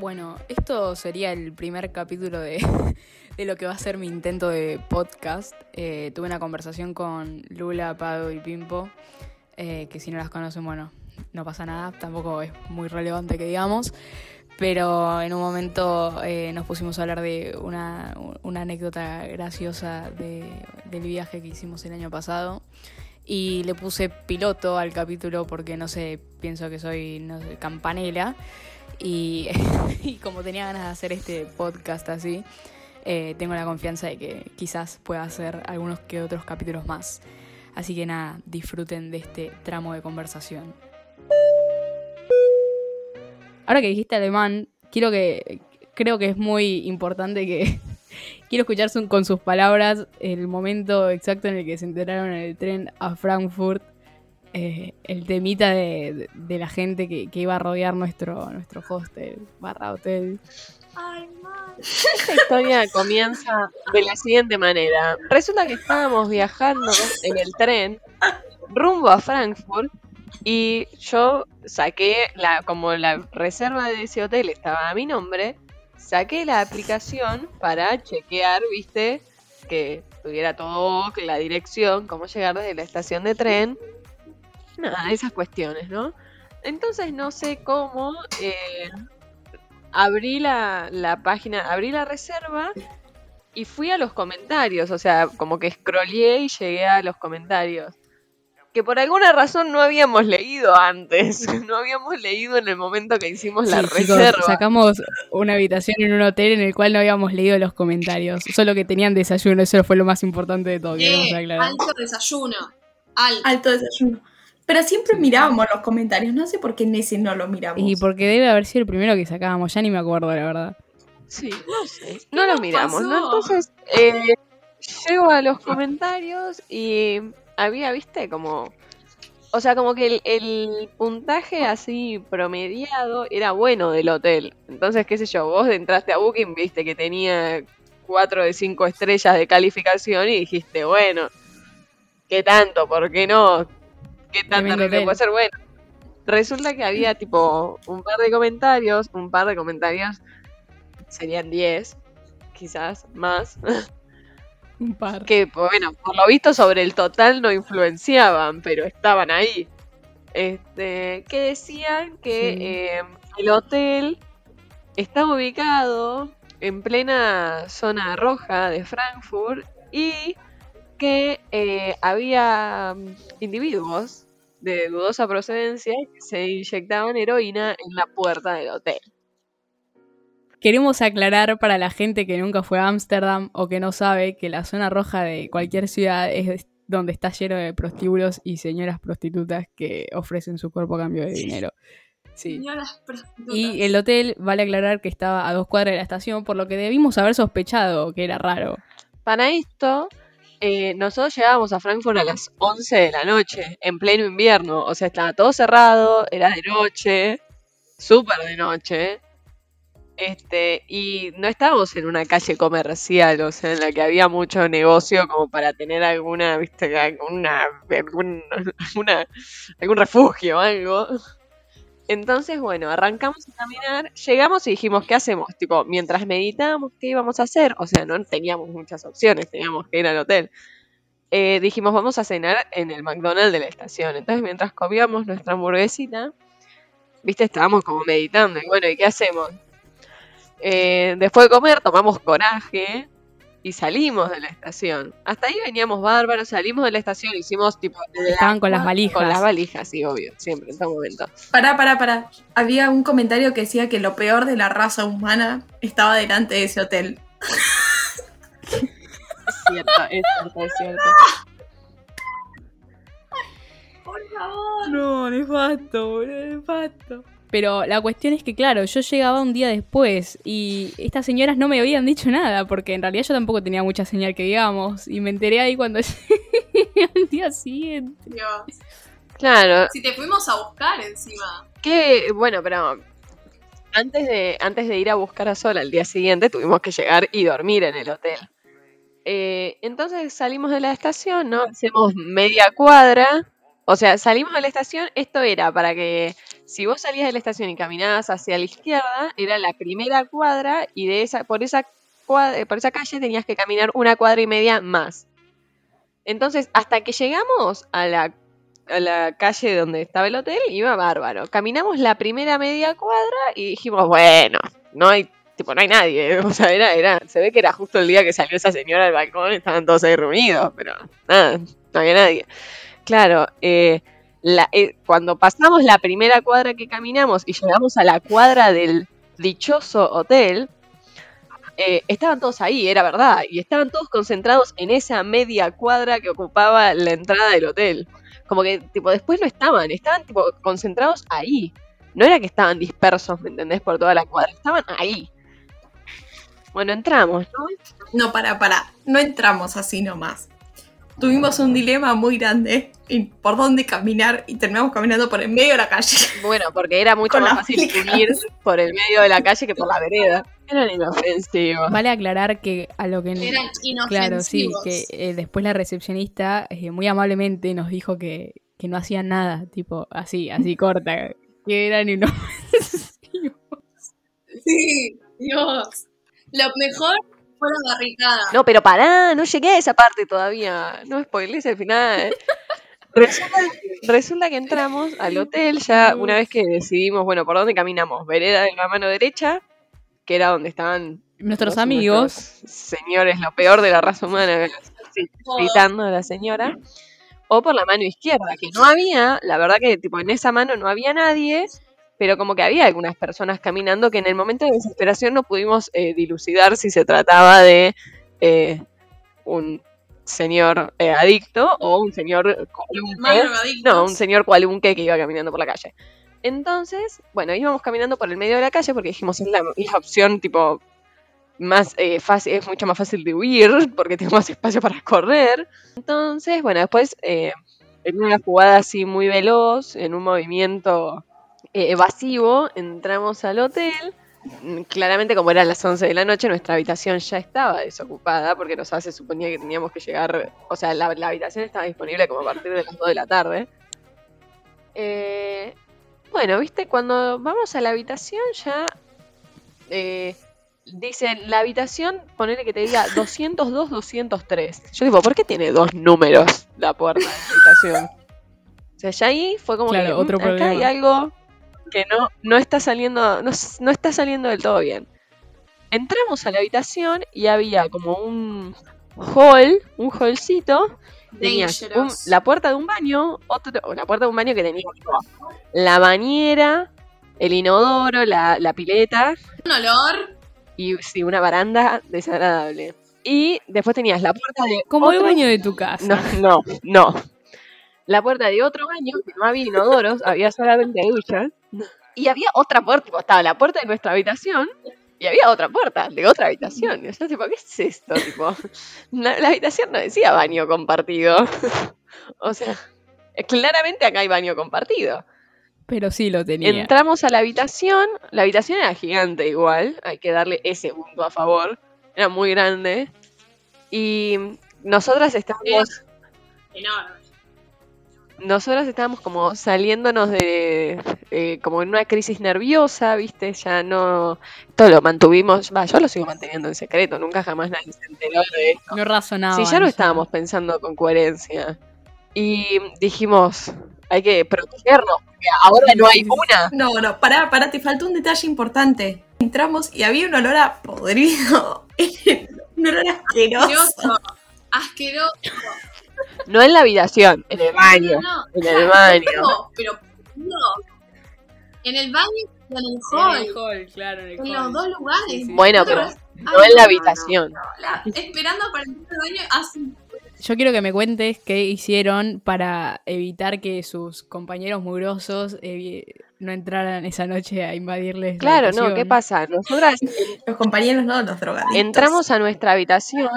Bueno, esto sería el primer capítulo de, de lo que va a ser mi intento de podcast. Eh, tuve una conversación con Lula, Pado y Pimpo, eh, que si no las conocen, bueno, no pasa nada, tampoco es muy relevante que digamos. Pero en un momento eh, nos pusimos a hablar de una, una anécdota graciosa de, del viaje que hicimos el año pasado. Y le puse piloto al capítulo porque no sé, pienso que soy campanela. Y, como tenía ganas de hacer este podcast así, eh, tengo la confianza de que quizás pueda hacer algunos que otros capítulos más. Así que nada, disfruten de este tramo de conversación. Ahora que dijiste alemán, quiero que creo que es muy importante que quiero escuchar con sus palabras el momento exacto en el que se enteraron en el tren a Frankfurt. Eh, el temita de, de la gente que, que iba a rodear nuestro, nuestro hostel, barra hotel. Esta historia comienza de la siguiente manera. Resulta que estábamos viajando en el tren rumbo a Frankfurt y yo saqué la como la reserva de ese hotel estaba a mi nombre, saqué la aplicación para chequear, viste, que tuviera todo la dirección, cómo llegar desde la estación de tren, nada, esas cuestiones, ¿no? Entonces no sé cómo eh, abrí la, la página, abrí la reserva y fui a los comentarios, o sea, como que scrollé y llegué a los comentarios. Que por alguna razón no habíamos leído antes, no habíamos leído en el momento que hicimos la Sí, chicos, reserva. sacamos una habitación en un hotel en el cual no habíamos leído los comentarios, solo que tenían desayuno, eso fue lo más importante de todo, queremos Eh, aclarar. alto desayuno. Alto. Alto desayuno. Pero siempre mirábamos los comentarios. No sé por qué en ese no lo miramos. Y porque debe haber sido el primero que sacábamos, ya ni me acuerdo, la verdad. Sí, no sé. No lo miramos, ¿no? Entonces, eh, llego a los comentarios y había, viste, como. O sea, como que el, el puntaje así promediado era bueno del hotel. Entonces, qué sé yo, vos entraste a Booking, viste que tenía 4 de 5 estrellas de calificación y dijiste, bueno, ¿qué tanto? ¿Por qué no? ¿Qué tan terrible puede ser? Bueno, resulta que había tipo un par de comentarios, un par de comentarios serían 10, quizás más, Un par. que bueno, por lo visto sobre el total no influenciaban, pero estaban ahí. Este, que decían que Sí. eh, el hotel está ubicado en plena zona roja de Frankfurt y que eh, había individuos de dudosa procedencia que se inyectaban heroína en la puerta del hotel. Queremos aclarar para la gente que nunca fue a Ámsterdam o que no sabe que la zona roja de cualquier ciudad es donde está lleno de prostíbulos y señoras prostitutas que ofrecen su cuerpo a cambio de dinero. Sí. Señoras prostitutas. Y el hotel, vale aclarar que estaba a dos cuadras de la estación, por lo que debimos haber sospechado que era raro. Para esto, eh, nosotros llegábamos a Frankfurt a las 11 de la noche, en pleno invierno. O sea, estaba todo cerrado, era de noche, súper de noche. Este, y no estábamos en una calle comercial, o sea, en la que había mucho negocio como para tener alguna, viste, alguna, algún, alguna- algún refugio algo. Entonces, bueno, arrancamos a caminar, llegamos y dijimos, ¿qué hacemos? Tipo, mientras meditábamos, ¿qué íbamos a hacer? O sea, no teníamos muchas opciones, teníamos que ir al hotel. Eh, dijimos, vamos a cenar en el McDonald's de la estación. Entonces, mientras comíamos nuestra hamburguesita, viste, estábamos como meditando. Y bueno, ¿y qué hacemos? Eh, después de comer, tomamos coraje y salimos de la estación. Hasta ahí veníamos bárbaros, salimos de la estación, hicimos tipo... la- Estaban con las valijas. Con las valijas, sí, obvio, siempre, en todo momento. Pará, pará, pará. Había un comentario que decía que lo peor de la raza humana estaba delante de ese hotel. Es cierto, es cierto, es cierto. Por favor. No, nefasto, boludo, nefasto. Pero la cuestión es que, claro, yo llegaba un día después y estas señoras no me habían dicho nada, porque en realidad yo tampoco tenía mucha señal que digamos, y me enteré ahí cuando llegué al día siguiente. Dios. Claro, Si te fuimos a buscar encima. que bueno, pero antes de, antes de ir a buscar a Sol al día siguiente tuvimos que llegar y dormir en el hotel. Eh, entonces salimos de la estación, ¿no? Hacemos media cuadra. O sea, salimos de la estación, esto era para que Si vos salías de la estación y caminabas hacia la izquierda, era la primera cuadra y de esa, por, esa cuadra, por esa calle tenías que caminar una cuadra y media más. Entonces, hasta que llegamos a la, a la calle donde estaba el hotel, iba bárbaro. Caminamos la primera media cuadra y dijimos, bueno, no hay, tipo, no hay nadie. O sea, era, era, se ve que era justo el día que salió esa señora al balcón, estaban todos ahí reunidos, pero nada, no había nadie. Claro, eh, la- eh, cuando pasamos la primera cuadra que caminamos y llegamos a la cuadra del dichoso hotel, eh, estaban todos ahí, era verdad, y estaban todos concentrados en esa media cuadra que ocupaba la entrada del hotel. Como que, tipo, después no estaban, estaban, tipo, concentrados ahí. No era que estaban dispersos, ¿me entendés? Por toda la cuadra, estaban ahí. Bueno, entramos, ¿no? No, para, para. No entramos así nomás. Tuvimos un dilema muy grande en por dónde caminar y terminamos caminando por el medio de la calle. Bueno, porque era mucho más fácil subir por el medio de la calle que por la vereda. Eran inofensivos. Vale aclarar que a lo que... Eran inofensivos. Claro, sí, que eh, después la recepcionista eh, muy amablemente nos dijo que, que no hacían nada, tipo, así, así corta, que eran inofensivos. Sí, Dios. Lo mejor fue la barricada. No, pero pará, no llegué a esa parte todavía. No spoilees el final. Resulta, resulta que entramos al hotel ya una vez que decidimos, bueno, ¿por dónde caminamos? Vereda de la mano derecha, que era donde estaban Nuestros amigos, nuestros señores, lo peor de la raza humana, gritando a la señora. O por la mano izquierda, que no había, la verdad que tipo en esa mano no había nadie, pero como que había algunas personas caminando que en el momento de desesperación no pudimos eh, dilucidar si se trataba de eh, un señor eh, adicto o un señor Más drogadictos. No, un señor cualunque que iba caminando por la calle. Entonces, bueno, íbamos caminando por el medio de la calle porque dijimos es la, la opción tipo más eh, fácil, es mucho más fácil de huir porque tenemos espacio para correr. Entonces, bueno, después eh, en una jugada así muy veloz, en un movimiento evasivo, entramos al hotel. Claramente, como eran las 11 de la noche, nuestra habitación ya estaba desocupada porque nos se suponía que teníamos que llegar, o sea, la, la habitación estaba disponible como a partir de las 2 de la tarde. Eh, bueno, viste, cuando vamos a la habitación ya eh, dicen la habitación, ponele que te diga 202, 203. Yo digo, ¿por qué tiene dos números la puerta de la habitación? O sea, ya ahí fue como Claro, que otro "Mm, acá hay problema". algo que no, no está saliendo, no, no está saliendo del todo bien. Entramos a la habitación y había como un hall, un hallcito. Un- Dangerous. la puerta de un baño, otro, la puerta de un baño que tenía la bañera, el inodoro, la, la pileta Un olor. y sí, una baranda desagradable. Y después tenías la puerta de como el baño de tu casa. No, no, no. La puerta de otro baño, que no había inodoros, había solamente duchas. Y había otra puerta, tipo, estaba la puerta de nuestra habitación y había otra puerta de otra habitación. Y yo, tipo, ¿qué es esto? Tipo, la, la habitación no decía baño compartido. o sea, claramente acá hay baño compartido. Pero sí lo tenía. Entramos a la habitación, la habitación era gigante igual, hay que darle ese punto a favor, era muy grande. Y nosotras estábamos, Enorme. Nosotras estábamos como saliéndonos de, eh, como en una crisis nerviosa, viste, ya no, todo lo mantuvimos, va, yo lo sigo manteniendo en secreto, nunca jamás nadie se enteró de esto. No razonaba. Si ya no estábamos pensando con coherencia. Y dijimos, hay que protegernos, porque ahora no hay una. No, no, pará, pará, te faltó un detalle importante. Entramos y había un olor a podrido. un olor asqueroso. Asqueroso. Asqueroso. No en la habitación, en el baño. No, En el baño. no, pero no. En el baño y en el En hall. el hall, claro, en el En hall. los dos lugares. Sí, sí. Bueno, ¿No te pero no Ay, en la no, habitación. no, la- esperando para entrar al baño así. Yo quiero que me cuentes qué hicieron para evitar que sus compañeros mugrosos eh, no entraran esa noche a invadirles. la Claro, no, ¿qué pasa? Nosotras Los compañeros no, los drogadictos. entramos a nuestra habitación.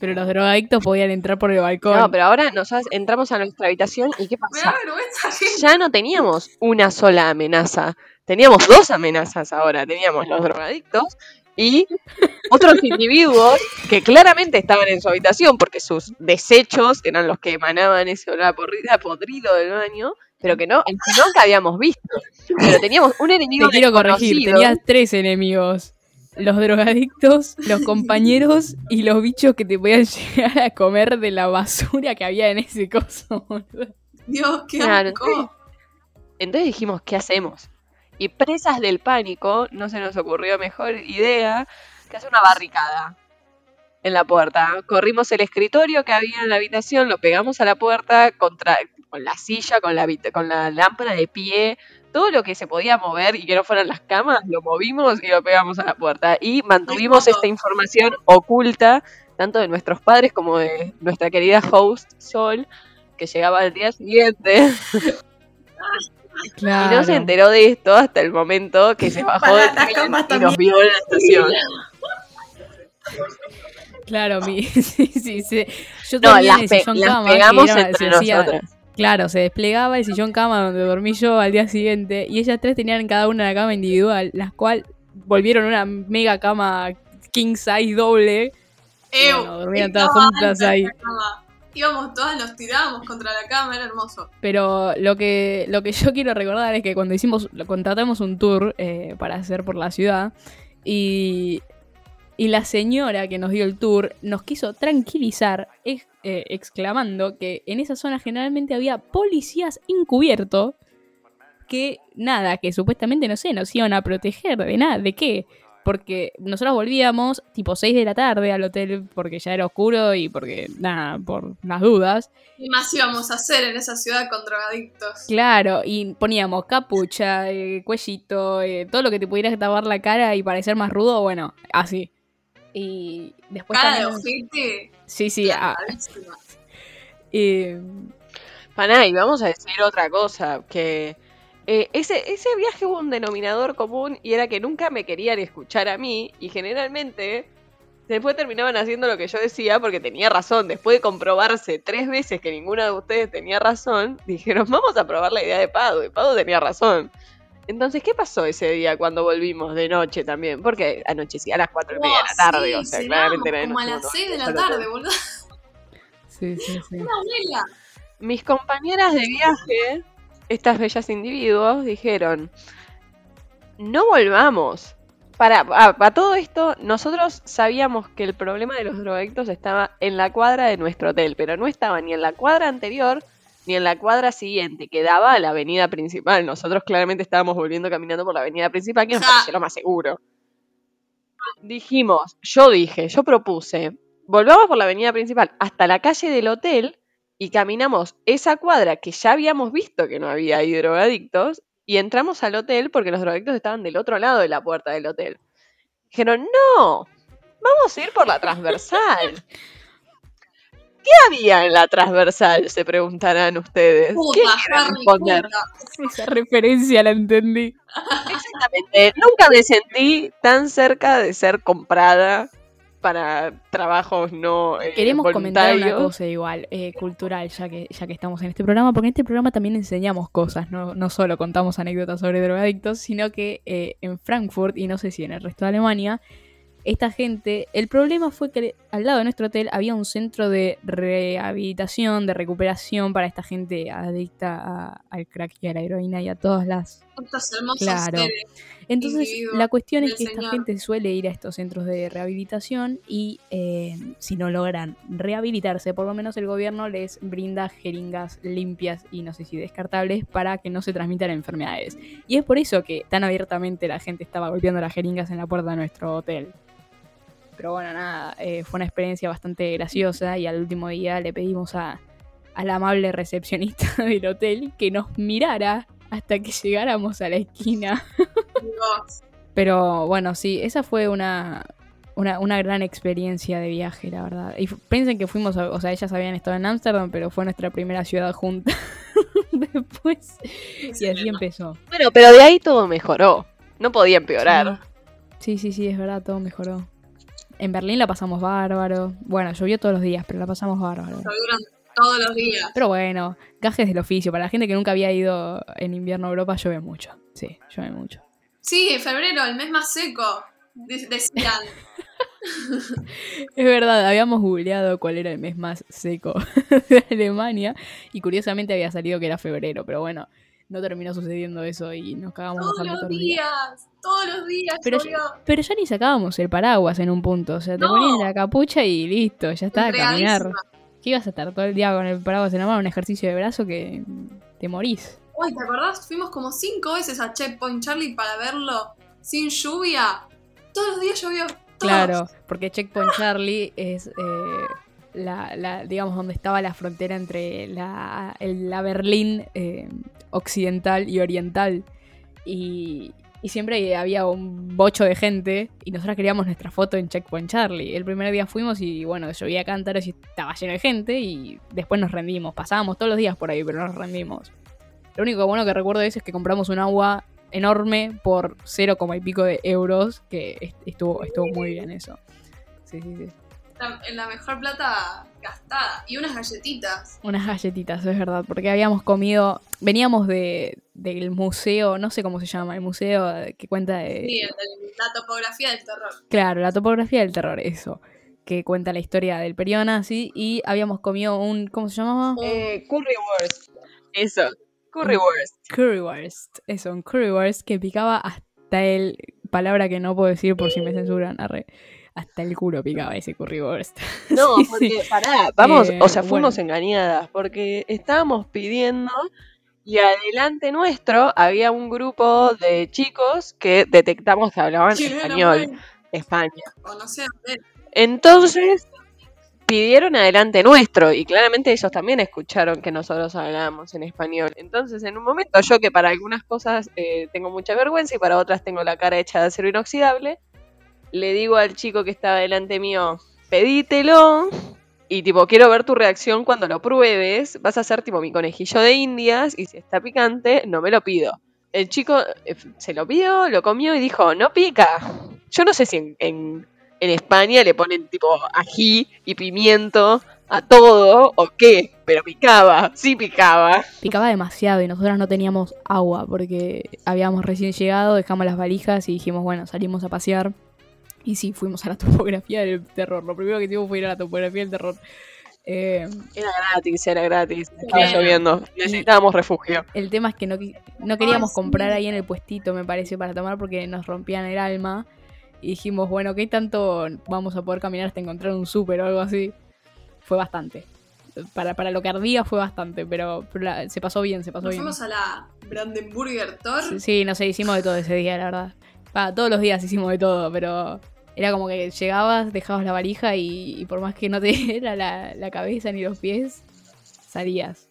Pero los drogadictos podían entrar por el balcón. No, pero ahora nosotras entramos a nuestra habitación y ¿qué Me da pasa? vergüenza. Ya no teníamos una sola amenaza. Teníamos dos amenazas ahora. Teníamos los drogadictos y otros individuos que claramente estaban en su habitación porque sus desechos eran los que emanaban ese olor a porrida- podrido del baño, pero que no, que nunca habíamos visto. Pero teníamos un enemigo Te quiero corregir, tenías tres enemigos. Los drogadictos, los compañeros y los bichos que te podían llegar a comer de la basura que había en ese coso. boludo. Dios, qué Claro, asco. entonces- Entonces dijimos, ¿qué hacemos? Y presas del pánico, no se nos ocurrió mejor idea que hacer una barricada en la puerta. Corrimos el escritorio que había en la habitación, lo pegamos a la puerta contra, con la silla, con la, con la lámpara de pie, todo lo que se podía mover y que no fueran las camas, lo movimos y lo pegamos a la puerta. Y mantuvimos esta información oculta, tanto de nuestros padres como de nuestra querida host Sol, que llegaba al día siguiente. Y no se enteró de esto hasta el momento que se bajó camas y nos también. vio en la estación. Claro, mi, sí, sí, sí. Yo No, tenía las, pe- cama, pegamos entre nosotras. Claro, se desplegaba el sillón cama donde dormí yo al día siguiente y ellas tres tenían cada una la cama individual, las cuales volvieron una mega cama king size doble. Ew, bueno, dormían todas juntas ahí. Íbamos todas, nos tirábamos contra la cama, era hermoso. Pero lo que, lo que yo quiero recordar es que cuando hicimos, contratamos un tour eh, para hacer por la ciudad y, y la señora que nos dio el tour nos quiso tranquilizar ex- eh, exclamando que en esa zona generalmente había policías encubiertos que nada, que supuestamente no sé, nos iban a proteger de nada, ¿de qué? Porque nosotros volvíamos tipo 6 de la tarde al hotel porque ya era oscuro y porque nada, por las dudas. ¿Qué más íbamos a hacer en esa ciudad con drogadictos? Claro, y poníamos capucha, eh, cuellito, eh, todo lo que te pudiera tapar la cara y parecer más rudo, bueno, así. Y después Cara de también- ojete. Sí, sí, ah, eh, Paná, y vamos a decir otra cosa, que eh, ese, ese viaje hubo un denominador común y era que nunca me querían escuchar a mí y generalmente después terminaban haciendo lo que yo decía porque tenía razón. Después de comprobarse tres veces que ninguna de ustedes tenía razón, dijeron, vamos a probar la idea de Pado y Pado tenía razón. Entonces, ¿qué pasó ese día cuando volvimos de noche también? Porque anochecía a las cuatro y media de la tarde, sí, o sea, claramente era de como a las no, 6 de la tarde, boludo. sí, sí, sí. Una vela. Mis compañeras de viaje, estas bellas individuos, dijeron, no volvamos. Para, para todo esto, nosotros sabíamos que el problema de los drogadictos estaba en la cuadra de nuestro hotel, pero no estaba ni en la cuadra anterior ni en la cuadra siguiente, que daba a la avenida principal. Nosotros claramente estábamos volviendo caminando por la avenida principal, que nos pareció lo más seguro. Dijimos, yo dije, yo propuse, volvamos por la avenida principal hasta la calle del hotel y caminamos esa cuadra que ya habíamos visto que no había ahí drogadictos y entramos al hotel porque los drogadictos estaban del otro lado de la puerta del hotel. Dijeron, no, vamos a ir por la transversal. ¿Qué había en la transversal? Se preguntarán ustedes. Puta, ¿Qué responder? puta. Esa referencia la entendí. Exactamente. Nunca me sentí tan cerca de ser comprada para trabajos no eh, Queremos comentar una cosa igual, eh, cultural, ya que, ya que estamos en este programa, porque en este programa también enseñamos cosas, no, no solo contamos anécdotas sobre drogadictos, sino que eh, en Frankfurt, y no sé si en el resto de Alemania, esta gente, el problema fue que al lado de nuestro hotel había un centro de rehabilitación, de recuperación para esta gente adicta a- al crack y a la heroína y a todas las Estos hermosos Claro. entonces, la cuestión es que esta Señor. gente suele ir a estos centros de rehabilitación y eh, si no logran rehabilitarse, por lo menos el gobierno les brinda jeringas limpias y no sé si descartables para que no se transmitan enfermedades. Y es por eso que tan abiertamente la gente estaba golpeando las jeringas en la puerta de nuestro hotel. Pero bueno, nada, eh, fue una experiencia bastante graciosa y al último día le pedimos a, a la amable recepcionista del hotel que nos mirara hasta que llegáramos a la esquina. Dios. Pero bueno, sí, esa fue una, una, una gran experiencia de viaje, la verdad. Y piensen que fuimos, a- o sea, ellas habían estado en Ámsterdam, pero fue nuestra primera ciudad junta. Después, y así empezó. Bueno, pero de ahí todo mejoró. No podía empeorar. Sí, sí, sí, es verdad, todo mejoró. En Berlín la pasamos bárbaro. Bueno, llovió todos los días, pero la pasamos bárbaro. Llovieron todos los días. Pero bueno, gajes del oficio. Para la gente que nunca había ido en invierno a Europa, llueve mucho. Sí, llueve mucho. Sí, en febrero, el mes más seco. de- decían. Es verdad, habíamos googleado cuál era el mes más seco de Alemania y curiosamente había salido que era febrero, pero bueno, no terminó sucediendo eso y nos cagamos Todos los días. días, todos los días Pero ya ni sacábamos el paraguas en un punto, o sea, te No. ponías la capucha y listo, ya está, a caminar. ¿Qué ibas a estar todo el día con el paraguas en la mano? Un ejercicio de brazo que te morís. Uy, ¿te acordás? Fuimos como cinco veces a Checkpoint Charlie para verlo sin lluvia. Todos los días llovió. Todos. Claro, porque Checkpoint Charlie es eh, la, digamos, donde estaba la frontera entre la, la Berlín eh, occidental y oriental. Y, y siempre había un bocho de gente y nosotros queríamos nuestra foto en Checkpoint Charlie. El primer día fuimos y bueno, llovía cántaros y estaba lleno de gente y después nos rendimos. Pasábamos todos los días por ahí, pero nos rendimos. Lo único bueno que recuerdo es que compramos un agua enorme por 0, y pico de euros, que est- estuvo, estuvo muy bien eso. Sí, sí, sí. La, la mejor plata gastada. Y unas galletitas. Unas galletitas, es verdad, porque habíamos comido, veníamos de, del museo, no sé cómo se llama, el museo que cuenta de... Sí, de la topografía del terror. Claro, la topografía del terror, eso. Que cuenta la historia del periodo nazi y habíamos comido un, ¿cómo se llamaba? Eh, currywurst. Eso, currywurst. Currywurst. Eso, un currywurst que picaba hasta el, palabra que no puedo decir por si me censuran, arre. Hasta el culo picaba ese currywurst. No, Sí, porque sí. pará, vamos, Eh, o sea, fuimos bueno. engañadas, porque estábamos pidiendo y adelante nuestro había un grupo de chicos que detectamos que hablaban español, bueno. España. O no sé, dónde. Entonces pidieron adelante nuestro y claramente ellos también escucharon que nosotros hablábamos en español. Entonces en un momento yo que para algunas cosas eh, tengo mucha vergüenza y para otras tengo la cara hecha de acero inoxidable, le digo al chico que estaba delante mío, pedítelo y tipo quiero ver tu reacción cuando lo pruebes, vas a ser tipo mi conejillo de indias y si está picante no me lo pido. El chico eh, se lo pidió, lo comió y dijo, no pica. Yo no sé si en, en, en España le ponen tipo ají y pimiento a todo o qué, pero picaba, sí picaba. Picaba demasiado y nosotros no teníamos agua porque habíamos recién llegado, dejamos las valijas y dijimos, bueno, salimos a pasear. Y sí, fuimos a la topografía del terror. Lo primero que hicimos fue ir a la topografía del terror. Eh, Era gratis, era gratis. Estaba Bueno. lloviendo. Necesitábamos refugio. el tema es que no, no queríamos sí. comprar ahí en el puestito, me parece, para tomar porque nos rompían el alma. Y dijimos, bueno, ¿qué tanto vamos a poder caminar hasta encontrar un súper o algo así? Fue bastante. Para, para lo que ardía fue bastante, pero, pero la- se pasó bien, se pasó Nos bien. fuimos a la Brandenburger Tor. Sí, Sí, no sé, hicimos de todo ese día, la verdad. Pa, todos los días hicimos de todo, pero era como que llegabas, dejabas la valija y, y por más que no te era la, la cabeza ni los pies, salías.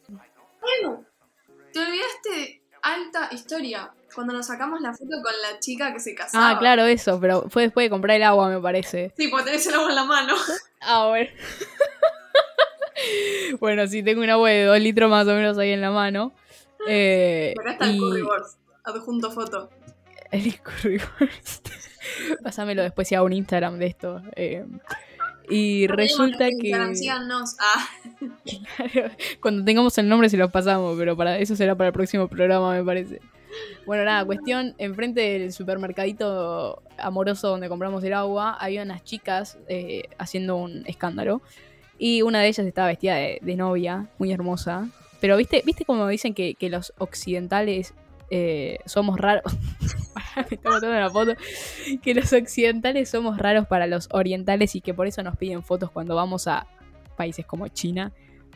Te olvidaste alta historia. Cuando nos sacamos la foto con la chica que se casaba. Ah, claro, eso, pero fue después de comprar el agua, me parece. Sí, porque tenés el agua en la mano. Ah, bueno. bueno, sí, tengo un agua de dos litros más o menos ahí en la mano. Eh, Acá está el y- currywurst. Adjunto foto. El. Pásamelo después si hago un Instagram de esto. eh. y resulta que... Síganos. Ah, Claro, Cuando tengamos el nombre se los pasamos, pero para eso será para el próximo programa, me parece. Bueno, nada, cuestión, enfrente del supermercadito amoroso donde compramos el agua, había unas chicas eh, haciendo un escándalo. Y una de ellas estaba vestida de, de novia, muy hermosa. Pero viste, viste como dicen que, que los occidentales eh, somos raros. Me está botando la foto. Que los occidentales somos raros para los orientales y que por eso nos piden fotos cuando vamos a países como China.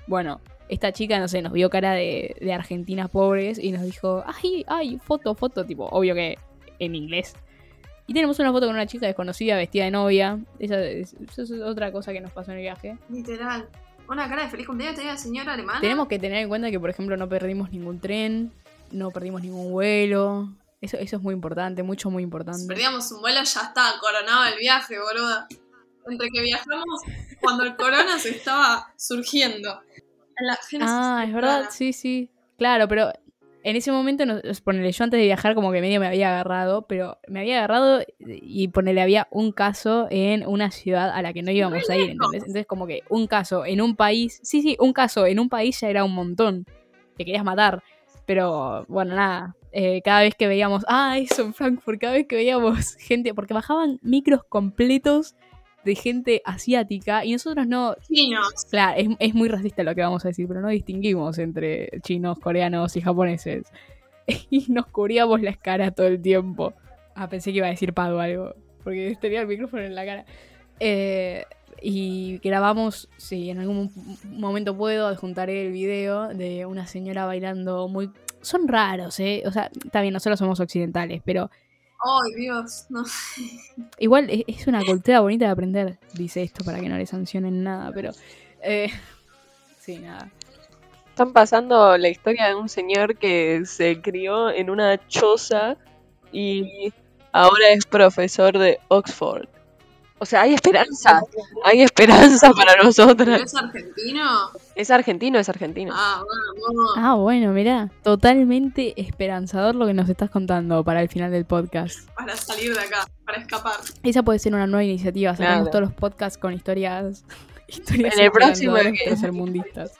Bueno, esta chica, no sé, nos vio cara de, de argentinas pobres y nos dijo, ay, ay, foto, foto, tipo, obvio que en inglés. Y tenemos una foto con una chica desconocida vestida de novia. Esa es otra cosa que nos pasó en el viaje. literal. Una cara de feliz cumpleaños tenía la señora alemana. Tenemos que tener en cuenta que, por ejemplo, no perdimos ningún tren, no perdimos ningún vuelo. Eso, eso es muy importante, mucho, muy Si importante. perdíamos un vuelo, ya estaba coronado el viaje, boluda. Entre que viajamos cuando el corona se estaba surgiendo. La Ah, es verdad, sí, sí. Claro, pero en ese momento, nos, ponele, yo antes de viajar como que medio me había agarrado, pero me había agarrado y ponele, había un caso en una ciudad a la que no íbamos a ir, ¿entendés? Entonces como que un caso en un país, sí, sí, un caso en un país ya era un montón, te querías matar, Pero bueno, nada. eh, cada vez que veíamos, ah, eso en Frankfurt, cada vez que veíamos gente, porque bajaban micros completos de gente asiática y nosotros no, Chinos. Claro, es, es muy racista lo que vamos a decir, pero no distinguimos entre chinos, coreanos y japoneses. Y nos cubríamos las caras todo el tiempo. Ah, pensé que iba a decir Pado algo, porque tenía el micrófono en la cara. Eh, y grabamos, si en algún momento puedo, adjuntaré el video de una señora bailando muy... Son raros, ¿eh? O sea, está bien, nosotros somos occidentales, pero Ay, Dios, no. igual es, es una cultura bonita de aprender, dice esto, para que no le sancionen nada, pero... eh, sí, nada. Están pasando la historia de un señor que se crió en una choza y ahora es profesor de Oxford. O sea, hay esperanza. Hay esperanza para ¿Pero nosotras. es argentino? Es argentino, es argentino. Ah, vamos. Ah, bueno, mirá, totalmente esperanzador lo que nos estás contando para el final del podcast. Para salir de acá, para escapar. Esa puede ser una nueva iniciativa, sacamos Claro. todos los podcasts con historias, historias En el próximo tercermundistas.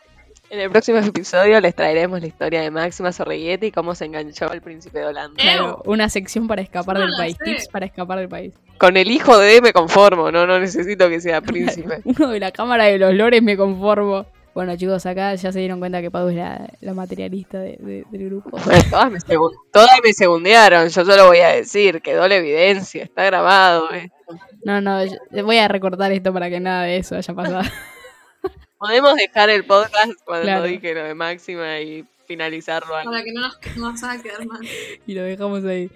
En el próximo episodio les traeremos la historia de Máxima Sorriguete y cómo se enganchó al príncipe de Holanda. Claro, una sección para escapar No del país, sé. tips para escapar del país. Con el hijo de D me conformo, no, no necesito que sea príncipe. Uno de la Cámara de los Lores me conformo. Bueno, chicos, acá ya se dieron cuenta que Pau es la, la materialista de- de- del grupo. Bueno, todas, me segun- todas me segundearon, yo solo voy a decir, quedó la evidencia, está grabado. eh. No, no, yo- voy a recortar esto para que nada de eso haya pasado. Podemos dejar el podcast cuando Claro. dije lo de Máxima y finalizarlo. Para que no nos, no nos haga quedar mal. y lo dejamos ahí.